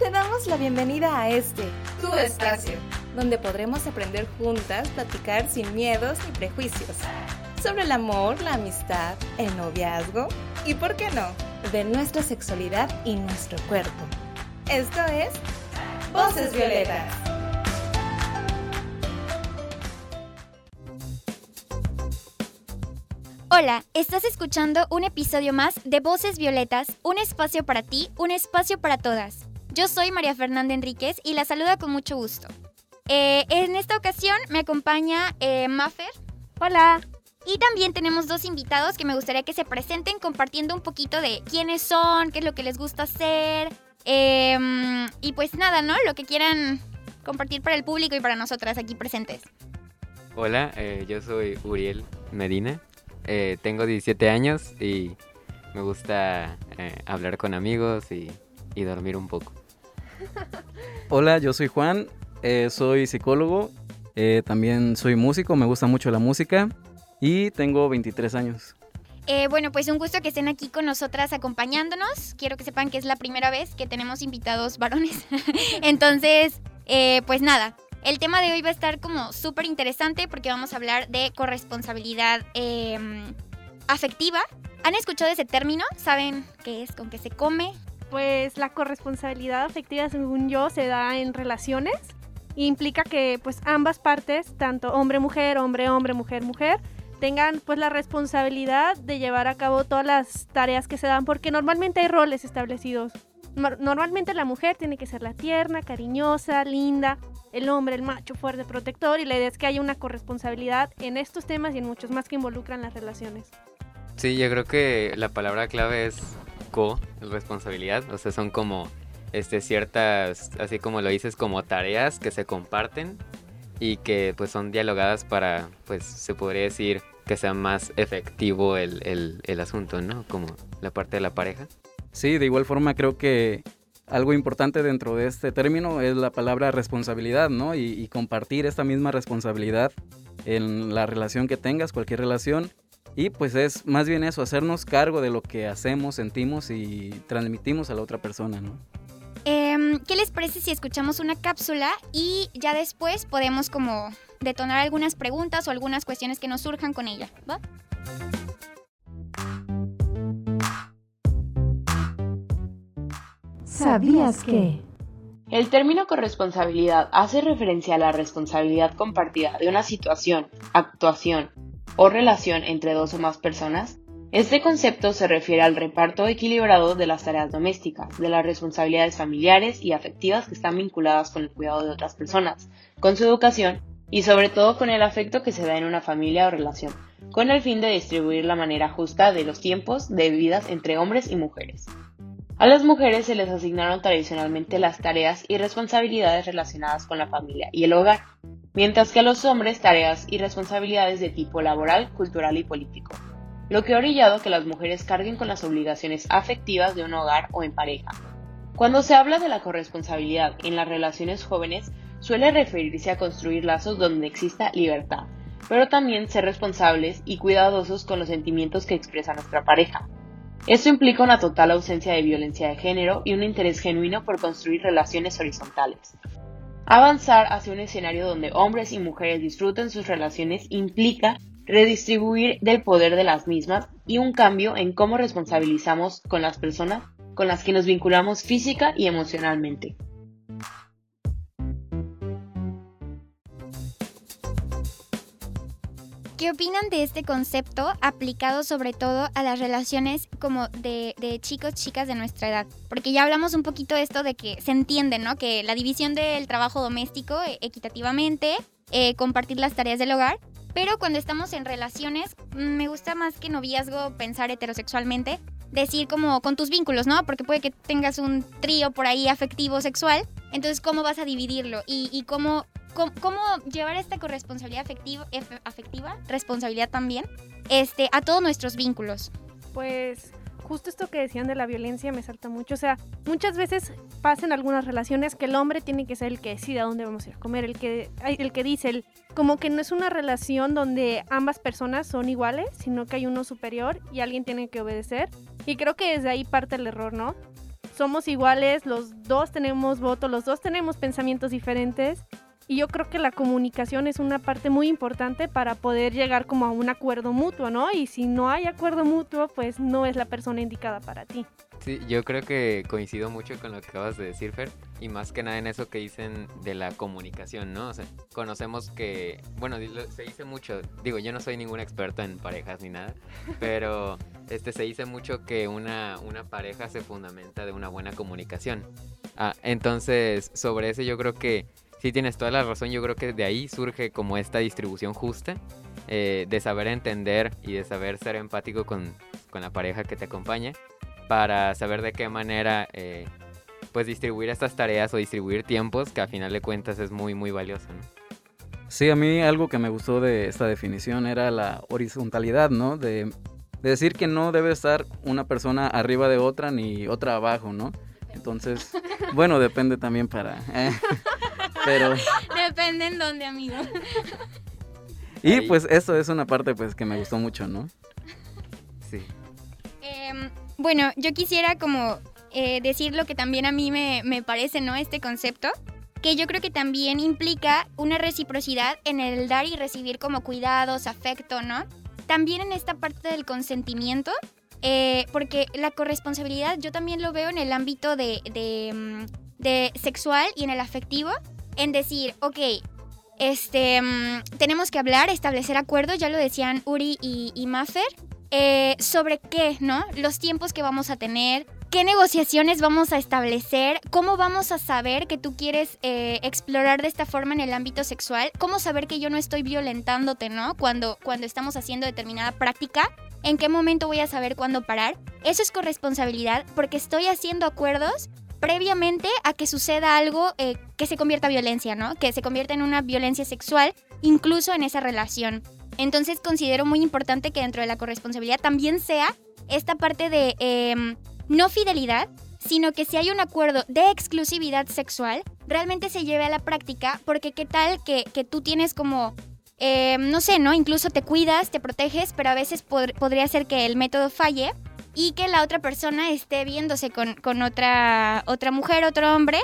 te damos la bienvenida a este, tu espacio, donde podremos aprender juntas, platicar sin miedos ni prejuicios, sobre el amor, la amistad, el noviazgo y, ¿por qué no?, de nuestra sexualidad y nuestro cuerpo. Esto es Voces Violetas. Hola, estás escuchando un episodio más de Voces Violetas, un espacio para ti, un espacio para todas. Yo soy María Fernanda Enríquez y la saluda con mucho gusto. Eh, en esta ocasión me acompaña eh, Maffer. Hola. Y también tenemos dos invitados que me gustaría que se presenten compartiendo un poquito de quiénes son, qué es lo que les gusta hacer. Em, y pues nada, ¿no? Lo que quieran compartir para el público y para nosotras aquí presentes. Hola, eh, yo soy Uriel Medina. Eh, tengo 17 años y me gusta eh, hablar con amigos y, y dormir un poco. Hola, yo soy Juan, eh, soy psicólogo, eh, también soy músico, me gusta mucho la música y tengo 23 años. Eh, bueno, pues un gusto que estén aquí con nosotras acompañándonos. Quiero que sepan que es la primera vez que tenemos invitados varones. Entonces, eh, pues nada, el tema de hoy va a estar como súper interesante porque vamos a hablar de corresponsabilidad eh, afectiva. ¿Han escuchado ese término? ¿Saben qué es? ¿Con qué se come? Pues la corresponsabilidad afectiva, según yo, se da en relaciones. E implica que pues ambas partes, tanto hombre-mujer, hombre-hombre, mujer-mujer, tengan pues la responsabilidad de llevar a cabo todas las tareas que se dan, porque normalmente hay roles establecidos. Nor- Normalmente la mujer tiene que ser la tierna, cariñosa, linda, el hombre, el macho, fuerte, protector, y la idea es que haya una corresponsabilidad en estos temas y en muchos más que involucran las relaciones. Sí, yo creo que la palabra clave es co-responsabilidad. O sea, son como este, ciertas, así como lo dices, como tareas que se comparten y que pues son dialogadas para, pues se podría decir que sea más efectivo el, el, asunto, ¿no? Como la parte de la pareja. Sí, de igual forma creo que algo importante dentro de este término es la palabra responsabilidad, ¿no? Y compartir esta misma responsabilidad en la relación que tengas, cualquier relación. Y pues es más bien eso, hacernos cargo de lo que hacemos, sentimos y transmitimos a la otra persona, ¿no? Em, ¿Qué les parece si escuchamos una cápsula y ya después podemos como detonar algunas preguntas o algunas cuestiones que nos surjan con ella? ¿Va? ¿Sabías que? El término corresponsabilidad hace referencia a la responsabilidad compartida de una situación, actuación o relación entre dos o más personas. Este concepto se refiere al reparto equilibrado de las tareas domésticas, de las responsabilidades familiares y afectivas que están vinculadas con el cuidado de otras personas, con su educación y sobre todo con el afecto que se da en una familia o relación, con el fin de distribuir la manera justa de los tiempos de vidas entre hombres y mujeres. A las mujeres se les asignaron tradicionalmente las tareas y responsabilidades relacionadas con la familia y el hogar, mientras que a los hombres tareas y responsabilidades de tipo laboral, cultural y político, lo que ha orillado que las mujeres carguen con las obligaciones afectivas de un hogar o en pareja. Cuando se habla de la corresponsabilidad en las relaciones jóvenes, suele referirse a construir lazos donde exista libertad, pero también ser responsables y cuidadosos con los sentimientos que expresa nuestra pareja. Esto implica una total ausencia de violencia de género y un interés genuino por construir relaciones horizontales. Avanzar hacia un escenario donde hombres y mujeres disfruten sus relaciones implica redistribuir del poder de las mismas y un cambio en cómo responsabilizamos con las personas con las que nos vinculamos física y emocionalmente. ¿Qué opinan de este concepto aplicado sobre todo a las relaciones como de, chicos, chicas de nuestra edad? Porque ya hablamos un poquito esto de que se entiende, ¿no? Que la división del trabajo doméstico eh, equitativamente, eh, compartir las tareas del hogar, pero cuando estamos en relaciones, mm, me gusta más que noviazgo pensar heterosexualmente, decir como con tus vínculos, ¿no? Porque puede que tengas un trío por ahí afectivo, sexual, entonces cómo vas a dividirlo y, y cómo cómo, cómo llevar esta corresponsabilidad afectiva, afectiva, responsabilidad también, este, a todos nuestros vínculos. Pues justo esto que decían de la violencia me salta mucho. O sea, muchas veces pasa en algunas relaciones que el hombre tiene que ser el que decide a dónde vamos a ir a comer, el que, el que dice, el, como que no es una relación donde ambas personas son iguales, sino que hay uno superior y alguien tiene que obedecer. Y creo que desde ahí parte el error, ¿no? somos iguales, los dos tenemos voto, los dos tenemos pensamientos diferentes y yo creo que la comunicación es una parte muy importante para poder llegar como a un acuerdo mutuo, ¿no? Y si no hay acuerdo mutuo, pues no es la persona indicada para ti. Sí, yo creo que coincido mucho con lo que acabas de decir, Fer, y más que nada en eso que dicen de la comunicación, ¿no? O sea, conocemos que, bueno, se dice mucho, digo, yo no soy ningún experto en parejas ni nada, pero este se dice mucho que una, una pareja se fundamenta de una buena comunicación. Ah, entonces, sobre eso yo creo que sí tienes toda la razón, yo creo que de ahí surge como esta distribución justa, eh, de saber entender y de saber ser empático con, con, la pareja que te acompaña, para saber de qué manera eh, pues distribuir estas tareas o distribuir tiempos, que a final de cuentas es muy, muy valioso. Sí, a mí algo que me gustó de esta definición era la horizontalidad, ¿no? De, de decir que no debe estar una persona arriba de otra ni otra abajo, ¿no? Entonces, bueno, depende también para... Eh, pero... Depende en dónde, amigo. Y pues eso es una parte pues que me gustó mucho, ¿no? Sí. Em, bueno, yo quisiera como eh, decir lo que también a mí me, me parece, ¿no? Este concepto que yo creo que también implica una reciprocidad en el dar y recibir como cuidados, afecto, ¿no? También en esta parte del consentimiento, eh, porque la corresponsabilidad yo también lo veo en el ámbito de, mm, de, sexual y en el afectivo, en decir, ok, este, mm, tenemos que hablar, establecer acuerdos, ya lo decían Uri y, y Maffer, eh, sobre qué, ¿no? Los tiempos que vamos a tener, qué negociaciones vamos a establecer, cómo vamos a saber que tú quieres eh, explorar de esta forma en el ámbito sexual, cómo saber que yo no estoy violentándote, ¿no? Cuando, cuando estamos haciendo determinada práctica en qué momento voy a saber cuándo parar. Eso es corresponsabilidad porque estoy haciendo acuerdos previamente a que suceda algo eh, que se convierta en violencia, ¿no? Que se convierta en una violencia sexual, incluso en esa relación. Entonces considero muy importante que dentro de la corresponsabilidad también sea esta parte de em, no fidelidad, sino que si hay un acuerdo de exclusividad sexual, realmente se lleve a la práctica, porque qué tal que, que tú tienes como eh, no sé, ¿no? Incluso te cuidas, te proteges, pero a veces podría ser que el método falle y que la otra persona esté viéndose con, con otra, otra mujer, otro hombre,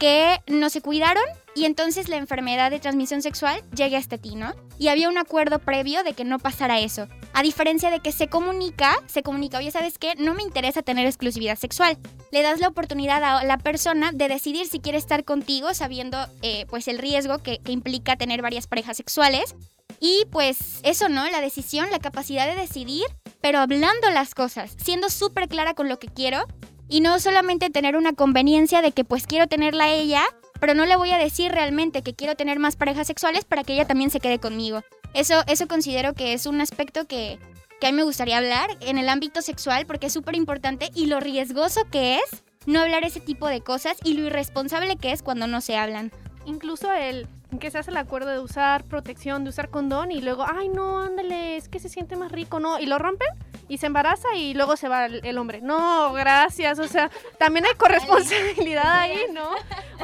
que no se cuidaron y entonces la enfermedad de transmisión sexual llegue hasta ti, ¿no? Y había un acuerdo previo de que no pasara eso. A diferencia de que se comunica, se comunica, oye, ¿sabes qué? No me interesa tener exclusividad sexual. Le das la oportunidad a la persona de decidir si quiere estar contigo sabiendo eh, pues el riesgo que, que implica tener varias parejas sexuales. Y pues eso, ¿no? La decisión, la capacidad de decidir, pero hablando las cosas, siendo súper clara con lo que quiero y no solamente tener una conveniencia de que pues quiero tenerla a ella, pero no le voy a decir realmente que quiero tener más parejas sexuales para que ella también se quede conmigo. Eso, eso considero que es un aspecto que, que a mí me gustaría hablar en el ámbito sexual porque es súper importante y lo riesgoso que es no hablar ese tipo de cosas y lo irresponsable que es cuando no se hablan. Incluso el que se hace el acuerdo de usar protección, de usar condón y luego, ay no, ándale, es que se siente más rico, ¿no? Y lo rompen y se embaraza y luego se va el, hombre. No, gracias, o sea, también hay corresponsabilidad ahí, ¿no?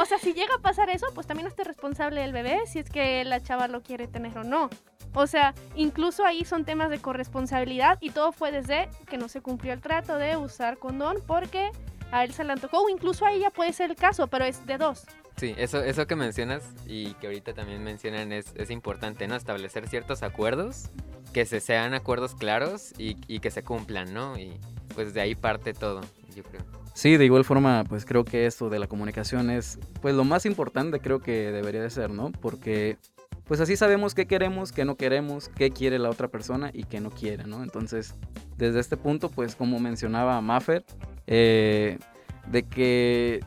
O sea, si llega a pasar eso, pues también esté responsable del bebé si es que la chava lo quiere tener o no. O sea, incluso ahí son temas de corresponsabilidad y todo fue desde que no se cumplió el trato de usar condón porque a él se le antojó, o incluso a ella puede ser el caso, pero es de dos. Sí, eso, eso que mencionas y que ahorita también mencionan es, es importante, ¿no? Establecer ciertos acuerdos, que se sean acuerdos claros y, y, que se cumplan, ¿no? Y pues de ahí parte todo, yo creo. Sí, de igual forma, pues creo que esto de la comunicación es pues lo más importante creo que debería de ser, ¿no? Porque pues así sabemos qué queremos, qué no queremos, qué quiere la otra persona y qué no quiere, ¿no? Entonces, desde este punto, pues como mencionaba Maffer, eh, de que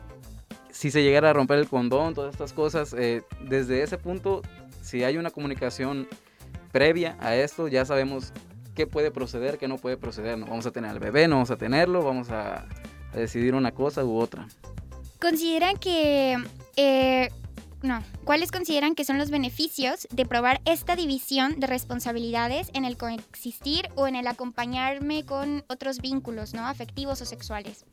si se llegara a romper el condón, todas estas cosas, eh, desde ese punto, si hay una comunicación previa a esto, ya sabemos qué puede proceder, qué no puede proceder. ¿no? Vamos a tener al bebé, no vamos a tenerlo, vamos a, decidir una cosa u otra. ¿Consideran que... Eh, no, ¿cuáles consideran que son los beneficios de probar esta división de responsabilidades en el coexistir o en el acompañarme con otros vínculos, ¿no? Afectivos o sexuales.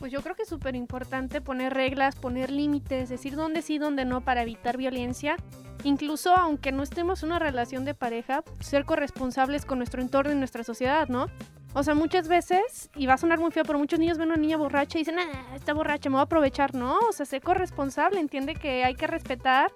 Pues yo creo que es súper importante poner reglas, poner límites, decir dónde sí, dónde no para evitar violencia. Incluso aunque no estemos en una relación de pareja, ser corresponsables con nuestro entorno y nuestra sociedad, ¿no? O sea, muchas veces, y va a sonar muy feo, pero muchos niños ven a una niña borracha y dicen, ah, está borracha, me voy a aprovechar. No, o sea, sé corresponsable, entiende que hay que respetar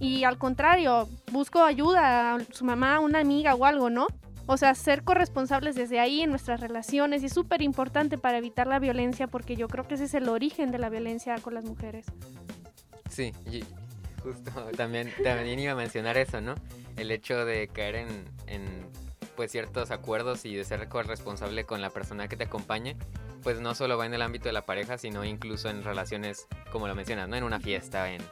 y al contrario, busco ayuda a su mamá, una amiga o algo, ¿no? O sea, ser corresponsables desde ahí en nuestras relaciones es súper importante para evitar la violencia porque yo creo que ese es el origen de la violencia con las mujeres. Sí, justo también, también iba a mencionar eso, ¿no? El hecho de caer en, en pues ciertos acuerdos y de ser corresponsable con la persona que te acompañe, pues no solo va en el ámbito de la pareja, sino incluso en relaciones, como lo mencionas, ¿no? En una fiesta, en,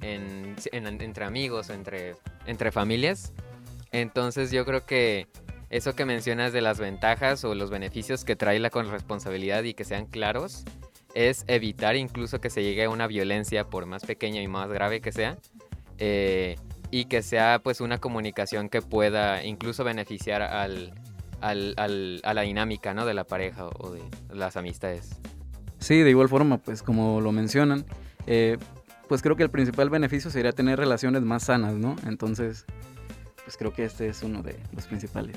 en, entre amigos, entre, entre familias. Entonces yo creo que eso que mencionas de las ventajas o los beneficios que trae la corresponsabilidad y que sean claros, es evitar incluso que se llegue a una violencia, por más pequeña y más grave que sea, eh, y que sea pues una comunicación que pueda incluso beneficiar al, al, a la dinámica ¿no? de la pareja o de las amistades. Sí, de igual forma, pues como lo mencionan, eh, pues creo que el principal beneficio sería tener relaciones más sanas, ¿no? Entonces, pues creo que este es uno de los principales.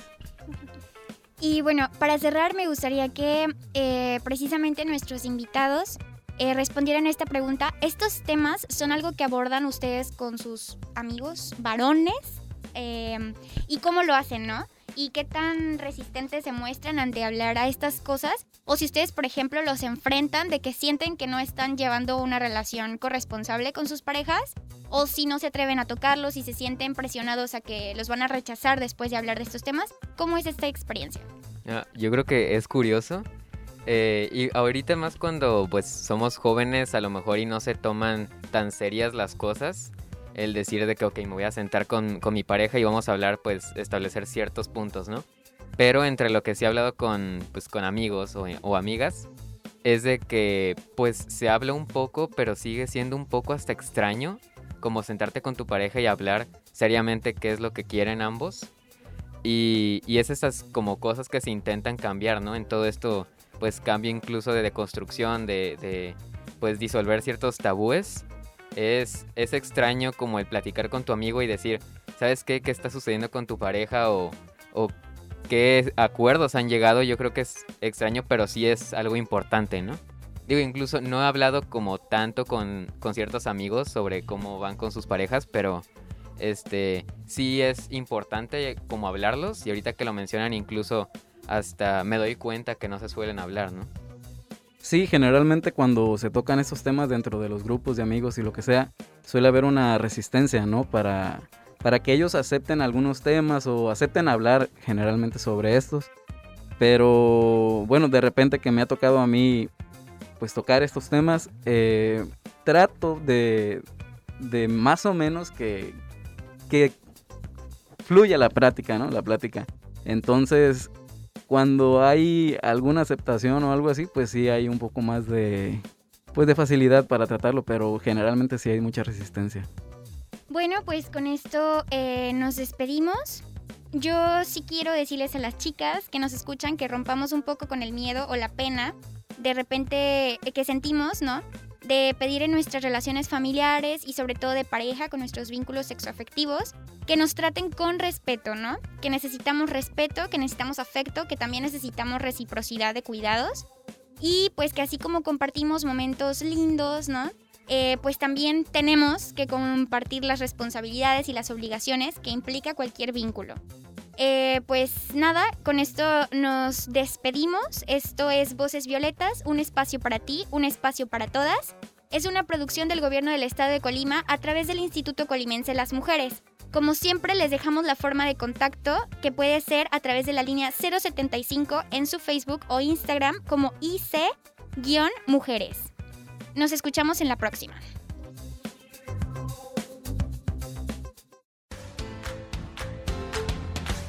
Y bueno, para cerrar me gustaría que eh, precisamente nuestros invitados eh, respondieran a esta pregunta. ¿Estos temas son algo que abordan ustedes con sus amigos varones? Eh, ¿Y cómo lo hacen, no? Y qué tan resistentes se muestran ante hablar a estas cosas. O si ustedes, por ejemplo, los enfrentan de que sienten que no están llevando una relación corresponsable con sus parejas. O si no se atreven a tocarlos y se sienten presionados a que los van a rechazar después de hablar de estos temas. ¿Cómo es esta experiencia? Ah, yo creo que es curioso. Eh, y ahorita más cuando pues somos jóvenes a lo mejor y no se toman tan serias las cosas el decir de que, ok, me voy a sentar con, mi pareja y vamos a hablar, pues, establecer ciertos puntos, ¿no? Pero entre lo que sí he hablado con, pues, con amigos o, amigas, es de que, pues, se habla un poco, pero sigue siendo un poco hasta extraño, como sentarte con tu pareja y hablar seriamente qué es lo que quieren ambos. Y, y es esas como cosas que se intentan cambiar, ¿no? En todo esto, pues, cambio incluso de deconstrucción, de, de pues, disolver ciertos tabúes es, es extraño como el platicar con tu amigo y decir, ¿sabes qué? ¿Qué está sucediendo con tu pareja? O, o qué acuerdos han llegado. Yo creo que es extraño, pero sí es algo importante, ¿no? Digo, incluso no he hablado como tanto con, con ciertos amigos sobre cómo van con sus parejas, pero este sí es importante como hablarlos y ahorita que lo mencionan incluso hasta me doy cuenta que no se suelen hablar, ¿no? Sí, generalmente cuando se tocan esos temas dentro de los grupos de amigos y lo que sea, suele haber una resistencia, ¿no? Para, para que ellos acepten algunos temas o acepten hablar generalmente sobre estos. Pero bueno, de repente que me ha tocado a mí pues tocar estos temas, eh, trato de, de más o menos que, que fluya la práctica, ¿no? La plática. Entonces, cuando hay alguna aceptación o algo así, pues sí hay un poco más de, pues de facilidad para tratarlo, pero generalmente sí hay mucha resistencia. Bueno, pues con esto eh, nos despedimos. Yo sí quiero decirles a las chicas que nos escuchan que rompamos un poco con el miedo o la pena de repente eh, que sentimos, ¿no? De pedir en nuestras relaciones familiares y sobre todo de pareja con nuestros vínculos sexoafectivos que nos traten con respeto, ¿no? Que necesitamos respeto, que necesitamos afecto, que también necesitamos reciprocidad de cuidados y pues que así como compartimos momentos lindos, ¿no? Eh, pues también tenemos que compartir las responsabilidades y las obligaciones que implica cualquier vínculo. Eh, pues nada, con esto nos despedimos. Esto es Voces Violetas, un espacio para ti, un espacio para todas. Es una producción del gobierno del estado de Colima a través del Instituto Colimense Las Mujeres. Como siempre, les dejamos la forma de contacto que puede ser a través de la línea 075 en su Facebook o Instagram como IC-Mujeres. Nos escuchamos en la próxima.